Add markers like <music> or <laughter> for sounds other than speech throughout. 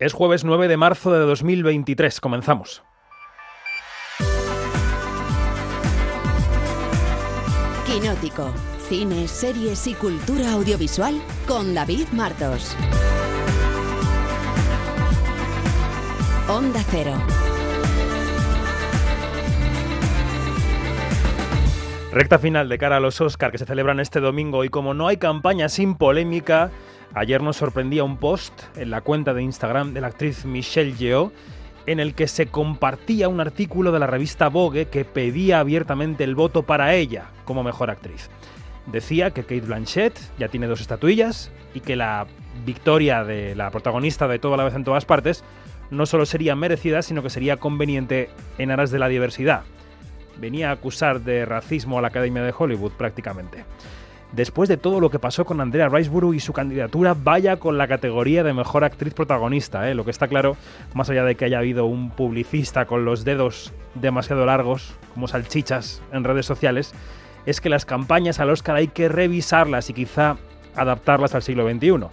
Es jueves 9 de marzo de 2023. Comenzamos. Quinótico. Cine, series y cultura audiovisual con David Martos. Onda Cero. Recta final de cara a los Oscar que se celebran este domingo y como no hay campaña sin polémica, ayer nos sorprendía un post en la cuenta de Instagram de la actriz Michelle Yeoh en el que se compartía un artículo de la revista Vogue que pedía abiertamente el voto para ella como mejor actriz. Decía que Kate Blanchett ya tiene dos estatuillas y que la victoria de la protagonista de Toda la vez en todas partes no solo sería merecida, sino que sería conveniente en aras de la diversidad. Venía a acusar de racismo a la Academia de Hollywood prácticamente. Después de todo lo que pasó con Andrea Riseborough y su candidatura, vaya con la categoría de mejor actriz protagonista. ¿eh? Lo que está claro, más allá de que haya habido un publicista con los dedos demasiado largos, como salchichas en redes sociales, es que las campañas al Oscar hay que revisarlas y quizá adaptarlas al siglo XXI.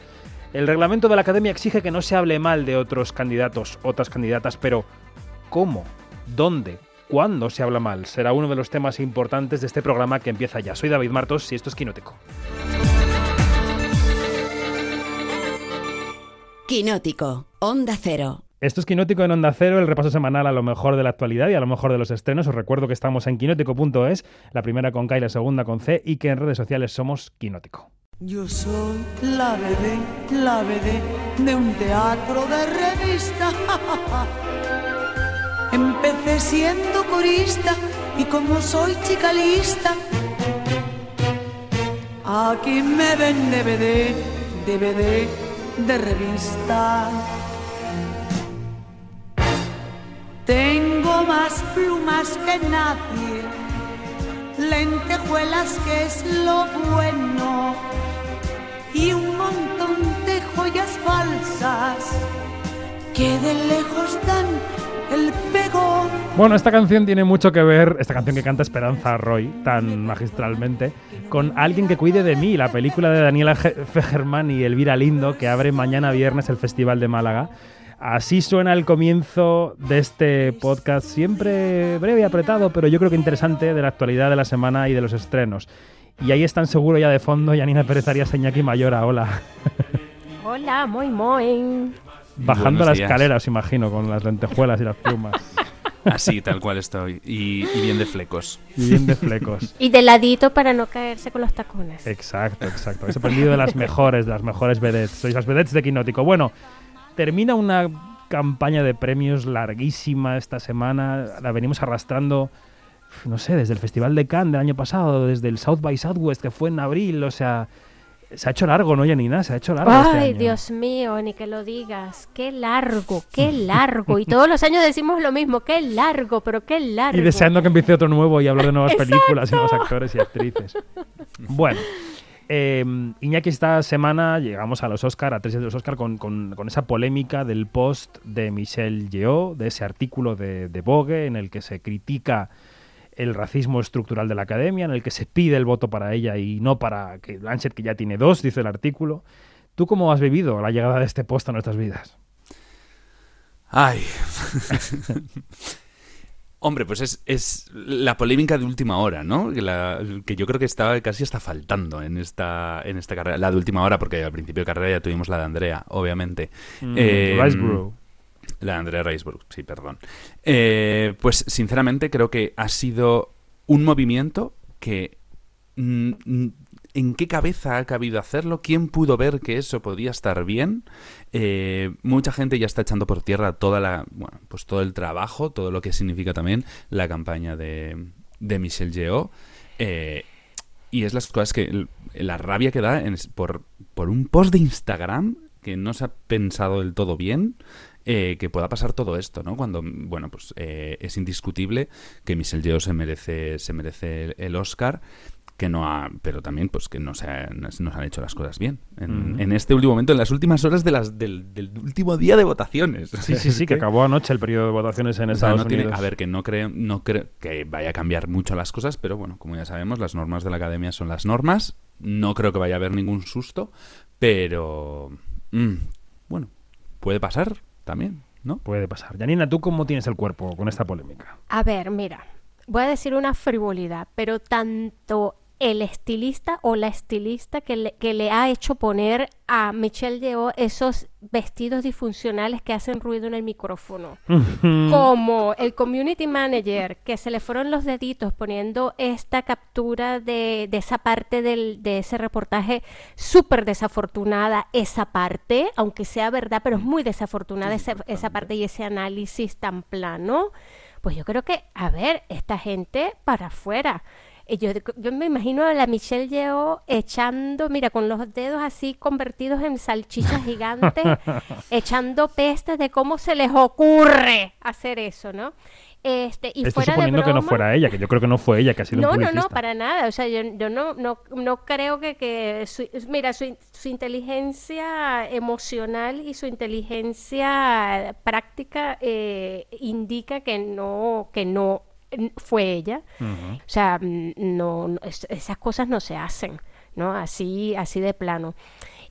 El reglamento de la Academia exige que no se hable mal de otros candidatos, otras candidatas, pero ¿cómo? ¿Dónde? ¿Cuándo se habla mal? Será uno de los temas importantes de este programa que empieza ya. Soy David Martos y esto es Quinótico. Quinótico, Onda Cero. Esto es Quinótico en Onda Cero, el repaso semanal a lo mejor de la actualidad y a lo mejor de los estrenos. Os recuerdo que estamos en quinótico.es, la primera con K y la segunda con C, y que en redes sociales somos Quinótico. Yo soy la bebé, la bebé de un teatro de revista. <laughs> Siendo corista y como soy chica lista, aquí me ven DVD, DVD de revista. Tengo más plumas que nadie, lentejuelas que es lo bueno y un montón de joyas falsas que de lejos dan el pegón. Bueno, esta canción tiene mucho que ver, esta canción que canta Esperanza Roy tan magistralmente, con Alguien que cuide de mí, la película de Daniela Fegerman y Elvira Lindo que abre mañana viernes el Festival de Málaga. Así suena el comienzo de este podcast, siempre breve y apretado, pero yo creo que interesante de la actualidad de la semana y de los estrenos. Y ahí están seguro ya de fondo Yanina Pérez Arias Señaki Mayora, hola. Hola, muy muy. Bajando la escalera, os imagino, con las lentejuelas y las plumas. <laughs> Así, tal cual estoy. Y, y, bien de flecos. Y bien de flecos. <laughs> y de ladito para no caerse con los tacones. Exacto, exacto. Habéis aprendido de las mejores, de las mejores vedettes. Sois las vedettes de Quinótico. Bueno, termina una campaña de premios larguísima esta semana. La venimos arrastrando, no sé, desde el Festival de Cannes del año pasado, desde el South by Southwest que fue en abril. O sea, se ha hecho largo, ¿no, Janina? Se ha hecho largo. Ay, este año. Dios mío, ni que lo digas. Qué largo, qué largo. Y todos los años decimos lo mismo, qué largo, pero qué largo. Y deseando que empiece otro nuevo y hablar de nuevas <laughs> películas y nuevos actores y actrices. Bueno. Eh, Iñaki, esta semana llegamos a los Oscar, a tres de los Oscar, con, con, con, esa polémica del post de Michelle Yeoh, de ese artículo de, de Vogue en el que se critica el racismo estructural de la academia, en el que se pide el voto para ella y no para que Blanchett, que ya tiene dos, dice el artículo. ¿Tú cómo has vivido la llegada de este post a nuestras vidas? Ay. <laughs> Hombre, pues es, es, la polémica de última hora, ¿no? Que, la, que, yo creo que estaba casi está faltando en esta, en esta carrera. La de última hora, porque al principio de carrera ya tuvimos la de Andrea, obviamente. Mm, eh, Riceborough. La Andrea Riceborough, sí, perdón. Eh, pues sinceramente creo que ha sido un movimiento que... Mm, ¿En qué cabeza ha cabido hacerlo? ¿Quién pudo ver que eso podía estar bien? Eh, mucha gente ya está echando por tierra toda la, bueno, pues todo el trabajo, todo lo que significa también la campaña de, de Michelle Yeoh. Eh, y es las cosas que la rabia que da en, por, por un post de Instagram que no se ha pensado del todo bien. Eh, que pueda pasar todo esto, ¿no? Cuando, bueno, pues eh, es indiscutible que Michelle Yeoh se merece, se merece el, Oscar que no ha, pero también pues que no se, ha, no se han hecho las cosas bien en, uh -huh. en, este último momento, en las últimas horas de las, del, del último día de votaciones. Sí, sí, sí, <laughs> que acabó anoche el periodo de votaciones en o sea, Estados tiene, Unidos. a ver, que no creo, no creo que vaya a cambiar mucho las cosas, pero bueno, como ya sabemos, las normas de la academia son las normas. No creo que vaya a haber ningún susto, pero mmm, bueno, puede pasar. También, ¿no? Puede pasar. Janina, ¿tú cómo tienes el cuerpo con esta polémica? A ver, mira, voy a decir una frivolidad, pero tanto el estilista o la estilista que le, que le ha hecho poner a Michelle Yeoh esos vestidos disfuncionales que hacen ruido en el micrófono. Como el community manager que se le fueron los deditos poniendo esta captura de, de esa parte del, de ese reportaje súper desafortunada, esa parte, aunque sea verdad, pero es muy desafortunada esa, esa parte y ese análisis tan plano. Pues yo creo que, a ver, esta gente para afuera. Yo, yo me imagino a la Michelle Yeoh echando, mira, con los dedos así convertidos en salchichas <laughs> gigantes, echando pestes de cómo se les ocurre hacer eso, ¿no? Este, y Estoy fuera de suponiendo que no broma- fuera ella, que yo creo que no fue ella, que ha sido un no, no, no, para nada. O sea, yo, yo no, no, no creo que, que su- mira, su, su inteligencia emocional y su inteligencia práctica eh, indica que no, que no fue ella. O sea, mm, no, no, es- esas cosas no se hacen, ¿no? Así, así de plano.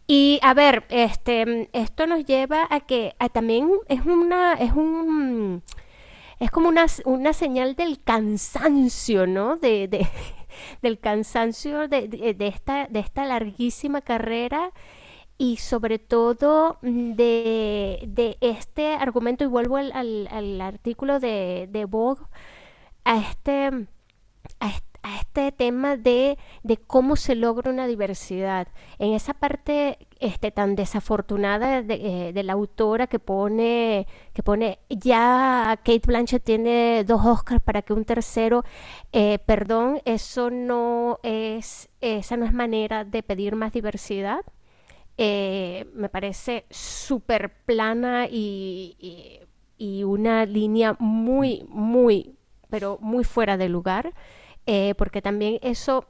Y a ver, este, esto nos lleva a que a también es una, es un es como una, una señal del cansancio, ¿no? De, de- <laughs> del cansancio de, de- de esta, de esta larguísima carrera y sobre todo mm, de, de este argumento, y vuelvo al, al- al artículo de, de Vogue, a este, a est- a este tema de, de cómo se logra una diversidad. En esa parte este, tan desafortunada de, eh, de la autora que pone, que pone, ya Kate Blanchett tiene dos Oscars para que un tercero, eh, perdón, eso no es, esa no es manera de pedir más diversidad. Eh, me parece súper plana y- y una línea muy, muy, pero muy fuera de lugar, eh, porque también eso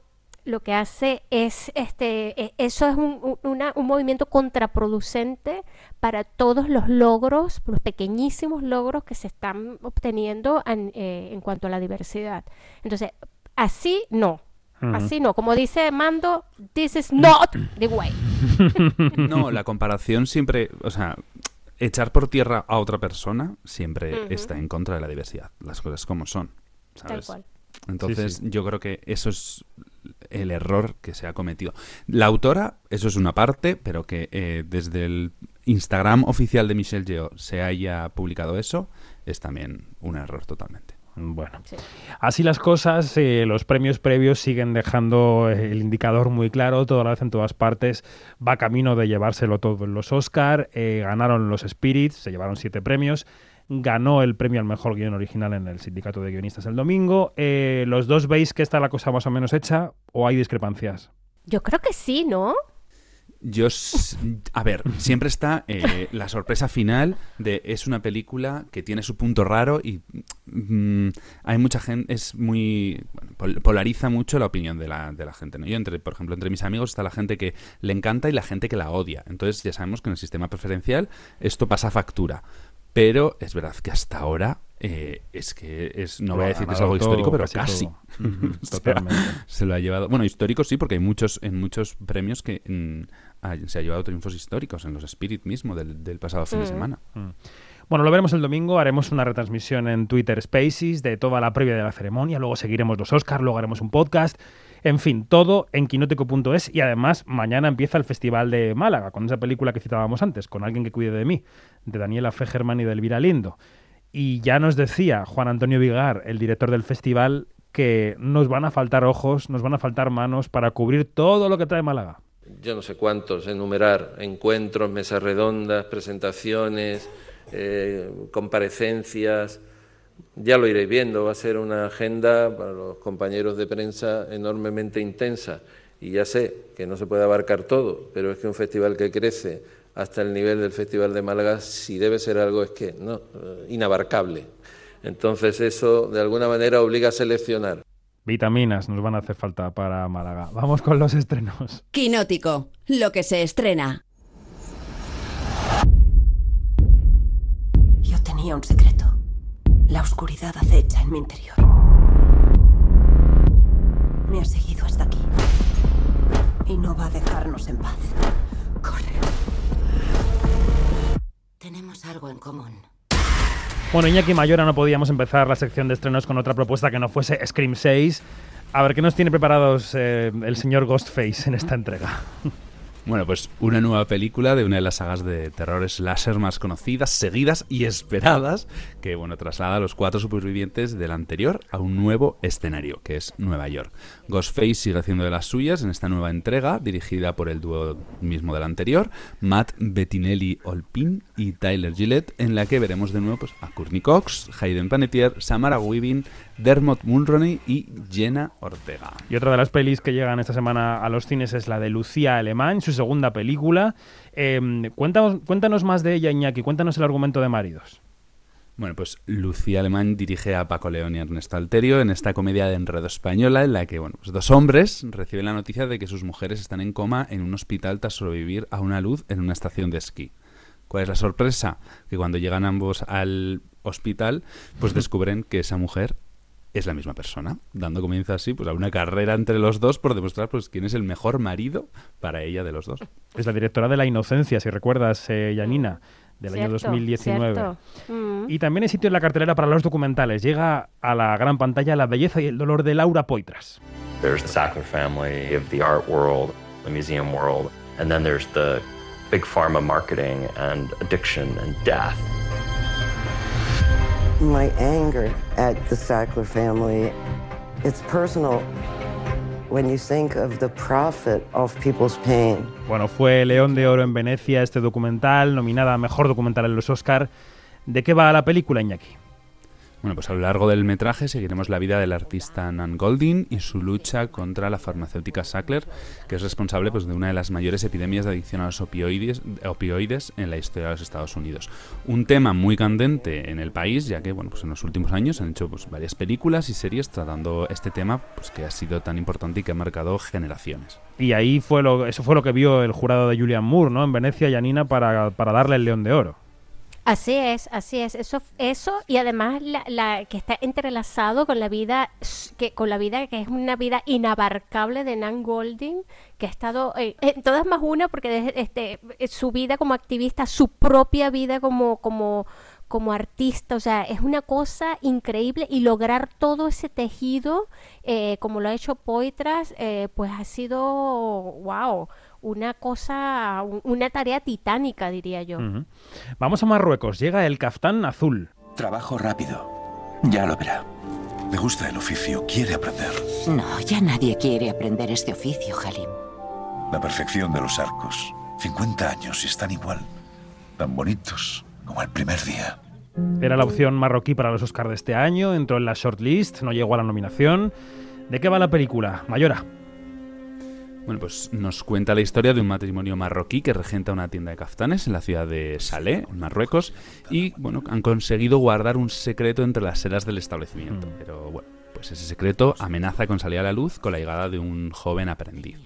lo que hace es, este, e- eso es un, un- una- un movimiento contraproducente para todos los logros, los pequeñísimos logros que se están obteniendo en, eh, en cuanto a la diversidad. Entonces, así no. Así no, como dice Mando, this is not the way. <laughs> No, la comparación siempre, o sea, echar por tierra a otra persona siempre está en contra de la diversidad. Las cosas como son. Tal ¿sabes? cual. Entonces, Sí, sí. yo creo que eso es el error que se ha cometido. La autora, eso es una parte, pero que eh, desde el Instagram oficial de Michelle Yeoh se haya publicado eso, es también un error totalmente. Bueno, Sí. así las cosas, eh, los premios previos siguen dejando eh, el indicador muy claro, toda la vez en todas partes, va camino de llevárselo todo en los Oscar, eh, ganaron los Spirits, se llevaron siete premios, ganó el premio al mejor guion original en el sindicato de guionistas el domingo, eh, los dos veis que está la cosa más o menos hecha o hay discrepancias. Yo creo que sí, ¿no? Yo, a ver, siempre está eh, la sorpresa final de es una película que tiene su punto raro y mm, hay mucha gente, es muy, bueno, polariza mucho la opinión de la, de la gente, ¿no? Yo, entre, por ejemplo, entre mis amigos está la gente que le encanta y la gente que la odia. Entonces ya sabemos que en el sistema preferencial esto pasa factura. Pero es verdad que hasta ahora eh, es que es, no Lo voy a decir que es algo todo, histórico, pero casi <laughs> Totalmente. se lo ha llevado. Bueno, histórico sí, porque hay muchos en muchos premios que mm, ha- se ha llevado triunfos históricos en los Spirit mismo del, del pasado fin de Mm. semana. Bueno, lo veremos el domingo, haremos una retransmisión en Twitter Spaces de toda la previa de la ceremonia, luego seguiremos los Oscars, luego haremos un podcast, en fin, todo en quinótico.es y además mañana empieza el Festival de Málaga con esa película que citábamos antes, con alguien que cuide de mí, de Daniela Fegerman y de Elvira Lindo. Y ya nos decía Juan Antonio Vigar, el director del festival, que nos van a faltar ojos, nos van a faltar manos para cubrir todo lo que trae Málaga. Yo no sé cuántos, enumerar, encuentros, mesas redondas, presentaciones, eh, comparecencias, ya lo iréis viendo, va a ser una agenda para los compañeros de prensa enormemente intensa. Y ya sé que no se puede abarcar todo, pero es que un festival que crece hasta el nivel del Festival de Málaga, si debe ser algo, es que no, eh, inabarcable. Entonces eso de alguna manera obliga a seleccionar. Vitaminas nos van a hacer falta para Málaga. Vamos con los estrenos. Quinótico, lo que se estrena. Yo tenía un secreto. La oscuridad acecha en mi interior. Me ha seguido hasta aquí. Y no va a dejarnos en paz. Corre. Tenemos algo en común. Bueno, Iñaki Mayora no podíamos empezar la sección de estrenos con otra propuesta que no fuese Scream 6. A ver, ¿qué nos tiene preparados eh, el señor Ghostface en esta entrega? Bueno, pues una nueva película de una de las sagas de terror slasher más conocidas, seguidas y esperadas, que bueno, traslada a los cuatro supervivientes del anterior a un nuevo escenario, que es Nueva York. Ghostface sigue haciendo de las suyas en esta nueva entrega, dirigida por el dúo mismo del anterior, Matt Bettinelli Olpin y Tyler Gillette, en la que veremos de nuevo pues, a Courtney Cox, Hayden Panettiere, Samara Weaving, Dermot Mulroney y Jenna Ortega. Y otra de las pelis que llegan esta semana a los cines es la de Lucía Alemán, su segunda película. Eh, cuéntanos, cuéntanos más de ella, Iñaki, cuéntanos el argumento de Maridos. Bueno, pues Lucía Alemán dirige a Paco León y Ernesto Alterio en esta comedia de enredo española en la que, bueno, pues dos hombres reciben la noticia de que sus mujeres están en coma en un hospital tras sobrevivir a una luz en una estación de esquí. ¿Cuál es la sorpresa? Que cuando llegan ambos al hospital, pues descubren que esa mujer es la misma persona, dando comienzo así pues a una carrera entre los dos por demostrar pues quién es el mejor marido para ella de los dos. Es la directora de La Inocencia, si recuerdas, eh, Yanina, del año Cierto, 2019. cierto. Mm. Y también hay sitio en la cartelera para los documentales. Llega a la gran pantalla La belleza y el dolor de Laura Poitras. There's the Sackler family of the art world, the museum world, and then there's the big pharma marketing and addiction and death. My anger at the Sackler family. It's personal when you think of the profit of people's pain. Bueno, fue León de Oro en Venecia este documental, nominada a Mejor Documental en los Oscar. ¿De qué va la película, Iñaki? Bueno, pues a lo largo del metraje seguiremos la vida del artista Nan Goldin y su lucha contra la farmacéutica Sackler, que es responsable pues, de una de las mayores epidemias de adicción a los opioides, en la historia de los Estados Unidos. Un tema muy candente en el país, ya que bueno, pues en los últimos años han hecho pues, varias películas y series tratando este tema pues, que ha sido tan importante y que ha marcado generaciones. Y ahí fue lo, eso fue lo que vio el jurado de Julian Moore, ¿no? En Venecia, Yanina, para, para darle el León de Oro. Así es, así es. Eso, eso y además la, la que está entrelazado con la vida, que con la vida que es una vida inabarcable de Nan Golding, que ha estado eh, en todas más una, porque desde, este, su vida como activista, su propia vida como, como, como artista, o sea, es una cosa increíble y lograr todo ese tejido, eh, como lo ha hecho Poitras, eh, pues ha sido, wow una cosa, una tarea titánica, diría yo. Uh -huh. Vamos a Marruecos, llega el caftán azul. Trabajo rápido, ya lo verá. Le gusta el oficio, quiere aprender. No, ya nadie quiere aprender este oficio, Halim. La perfección de los arcos. 50 años y están igual. Tan bonitos como el primer día. Era la opción marroquí para los Oscars de este año, entró en la shortlist, no llegó a la nominación. ¿De qué va la película? Mayora. Bueno, pues nos cuenta la historia de un matrimonio marroquí que regenta una tienda de caftanes en la ciudad de Salé, en Marruecos, y bueno, han conseguido guardar un secreto entre las sedas del establecimiento. Pero bueno, pues ese secreto amenaza con salir a la luz con la llegada de un joven aprendiz.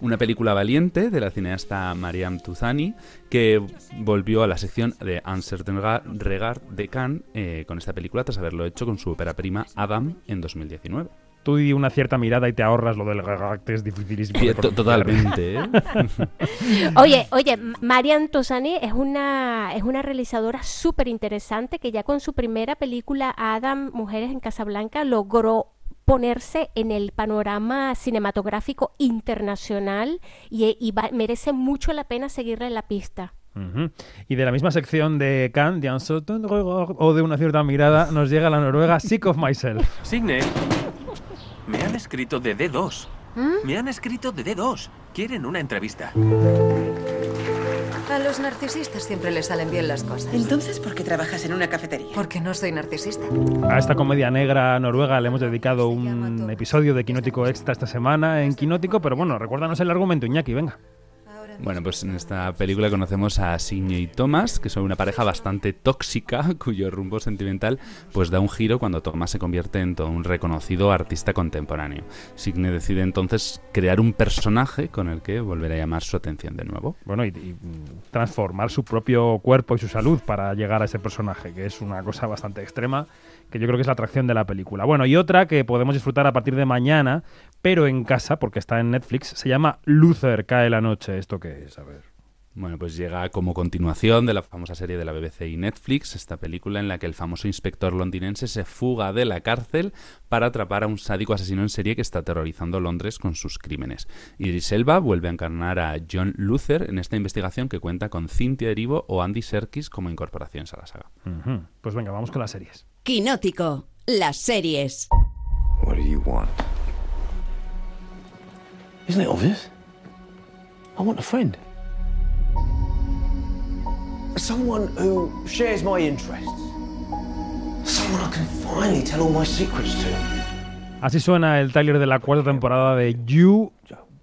Una película valiente de la cineasta Mariam Tuzani que volvió a la sección de Uncertain Regard de Cannes eh, con esta película tras haberlo hecho con su ópera prima Adam en 2019 tú di una cierta mirada y te ahorras lo del que es dificilísimo. Totalmente. ¿eh? <laughs> oye, oye, Marian Tosani es una, es una realizadora súper interesante que ya con su primera película, Adam, Mujeres en Casablanca, logró ponerse en el panorama cinematográfico internacional y, y va, merece mucho la pena seguirle la pista. Uh -huh. Y de la misma sección de Cannes, de o de una cierta mirada, nos llega la noruega Sick of Myself. Signe, me han escrito de D2. ¿Mm? Me han escrito de D2. Quieren una entrevista. A los narcisistas siempre les salen bien las cosas. Entonces, ¿por qué trabajas en una cafetería? Porque no soy narcisista. A esta comedia negra noruega le hemos dedicado un episodio de Quinótico Extra esta semana en Quinótico, pero bueno, recuérdanos el argumento, Iñaki, venga. Bueno, pues en esta película conocemos a Signe y Thomas, que son una pareja bastante tóxica, <laughs> cuyo rumbo sentimental pues da un giro cuando Thomas se convierte en todo un reconocido artista contemporáneo. Signe decide entonces crear un personaje con el que volver a llamar su atención de nuevo. Bueno, y, y transformar su propio cuerpo y su salud para llegar a ese personaje, que es una cosa bastante extrema que yo creo que es la atracción de la película. Bueno, y otra que podemos disfrutar a partir de mañana, pero en casa, porque está en Netflix, se llama Luther, cae la noche. ¿Esto qué es? A ver. Bueno, pues llega como continuación de la famosa serie de la BBC y Netflix, esta película en la que el famoso inspector londinense se fuga de la cárcel para atrapar a un sádico asesino en serie que está aterrorizando Londres con sus crímenes. Idris Elba vuelve a encarnar a John Luther en esta investigación que cuenta con Cynthia Erivo o Andy Serkis como incorporaciones a la saga. Pues venga, vamos con las series. Quinótico, las series. What do you want? Isn't it obvious? I want a friend. Someone who shares my interests. Someone I can finally tell all my secrets to. Así suena el tráiler de la cuarta temporada de You.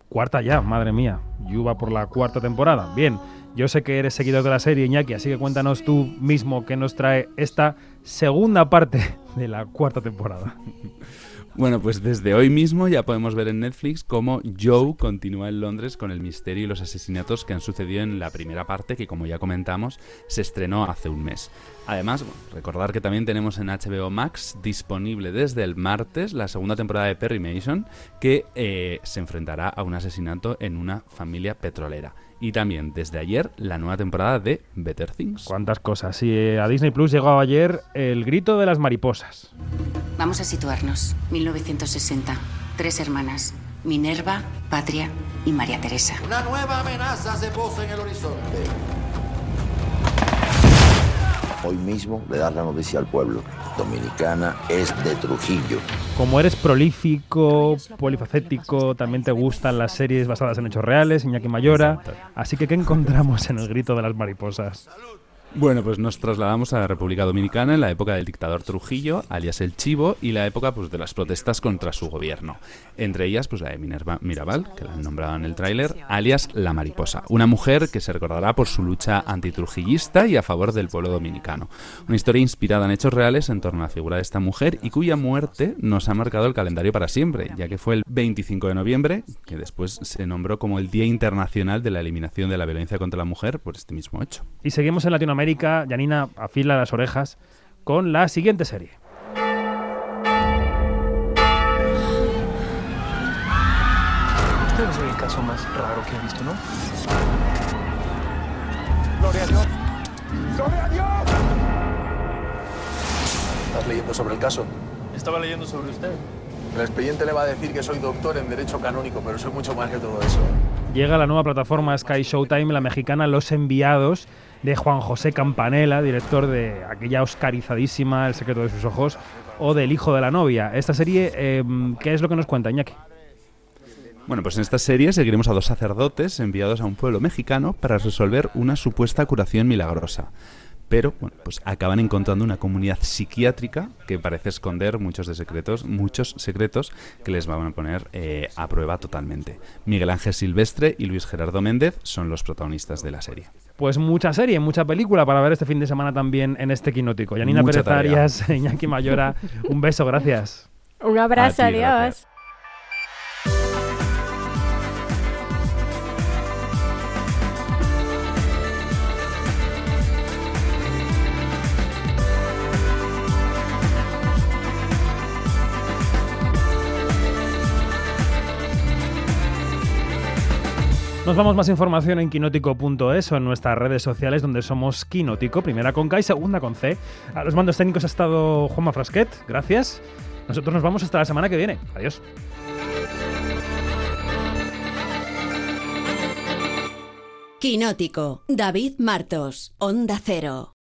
Cuarta ya, madre mía. You va por la cuarta temporada. Bien, yo sé que eres seguidor de la serie, Iñaki, así que cuéntanos tú mismo qué nos trae esta segunda parte de la cuarta temporada. <laughs> Bueno, pues desde hoy mismo ya podemos ver en Netflix cómo Joe continúa en Londres con el misterio y los asesinatos que han sucedido en la primera parte, que como ya comentamos, se estrenó hace un mes. Además, recordar que también tenemos en HBO Max disponible desde el martes la segunda temporada de Perry Mason, que eh, se enfrentará a un asesinato en una familia petrolera. Y también desde ayer la nueva temporada de Better Things. Cuántas cosas. Sí, eh, a Disney Plus llegó ayer El grito de las mariposas. Vamos a situarnos. 1960. Tres hermanas. Minerva, Patria y María Teresa. Una nueva amenaza se posa en el horizonte. Hoy mismo le das la noticia al pueblo. Dominicana es de Trujillo. Como eres prolífico, polifacético, también te gustan las series basadas en hechos reales, Iñaki Mayora. Así que, ¿qué encontramos en el grito de las mariposas? Bueno, pues nos trasladamos a la República Dominicana en la época del dictador Trujillo, alias el Chivo, y la época pues, de las protestas contra su gobierno. Entre ellas, pues la de Minerva Mirabal, que la han nombrado en el tráiler, alias la mariposa. Una mujer que se recordará por su lucha antitrujillista y a favor del pueblo dominicano. Una historia inspirada en hechos reales en torno a la figura de esta mujer y cuya muerte nos ha marcado el calendario para siempre, ya que fue el 25 de noviembre, que después se nombró como el Día Internacional de la Eliminación de la Violencia contra la Mujer por este mismo hecho. Y seguimos en Latinoamérica. Yanina afila las orejas con la siguiente serie. Este no es el caso más raro que he visto, ¿no? ¡Gloria a Dios! ¡Gloria a Dios! ¿Estás leyendo sobre el caso? Estaba leyendo sobre usted. El expediente le va a decir que soy doctor en Derecho Canónico, pero soy mucho más que todo eso. Llega la nueva plataforma Sky Showtime, la mexicana Los Enviados, de Juan José Campanella, director de aquella oscarizadísima El secreto de sus ojos, o del hijo de la novia. Esta serie, eh, ¿qué es lo que nos cuenta, Iñaki? Bueno, pues en esta serie seguiremos a dos sacerdotes enviados a un pueblo mexicano para resolver una supuesta curación milagrosa. Pero, bueno, pues acaban encontrando una comunidad psiquiátrica que parece esconder muchos de secretos, muchos secretos que les van a poner eh, a prueba totalmente. Miguel Ángel Silvestre y Luis Gerardo Méndez son los protagonistas de la serie. Pues mucha serie, mucha película para ver este fin de semana también en este quinótico. Yanina Pérez. Arias, <laughs> Iñaki Mayora, un beso, gracias. Un abrazo, ti, adiós. gracias. Nos vamos más información en quinótico.es o en nuestras redes sociales donde somos Quinótico, primera con K y segunda con C. A los mandos técnicos ha estado Juanma Frasquet, gracias. Nosotros nos vamos hasta la semana que viene. Adiós. Quinótico, David Martos, Onda Cero.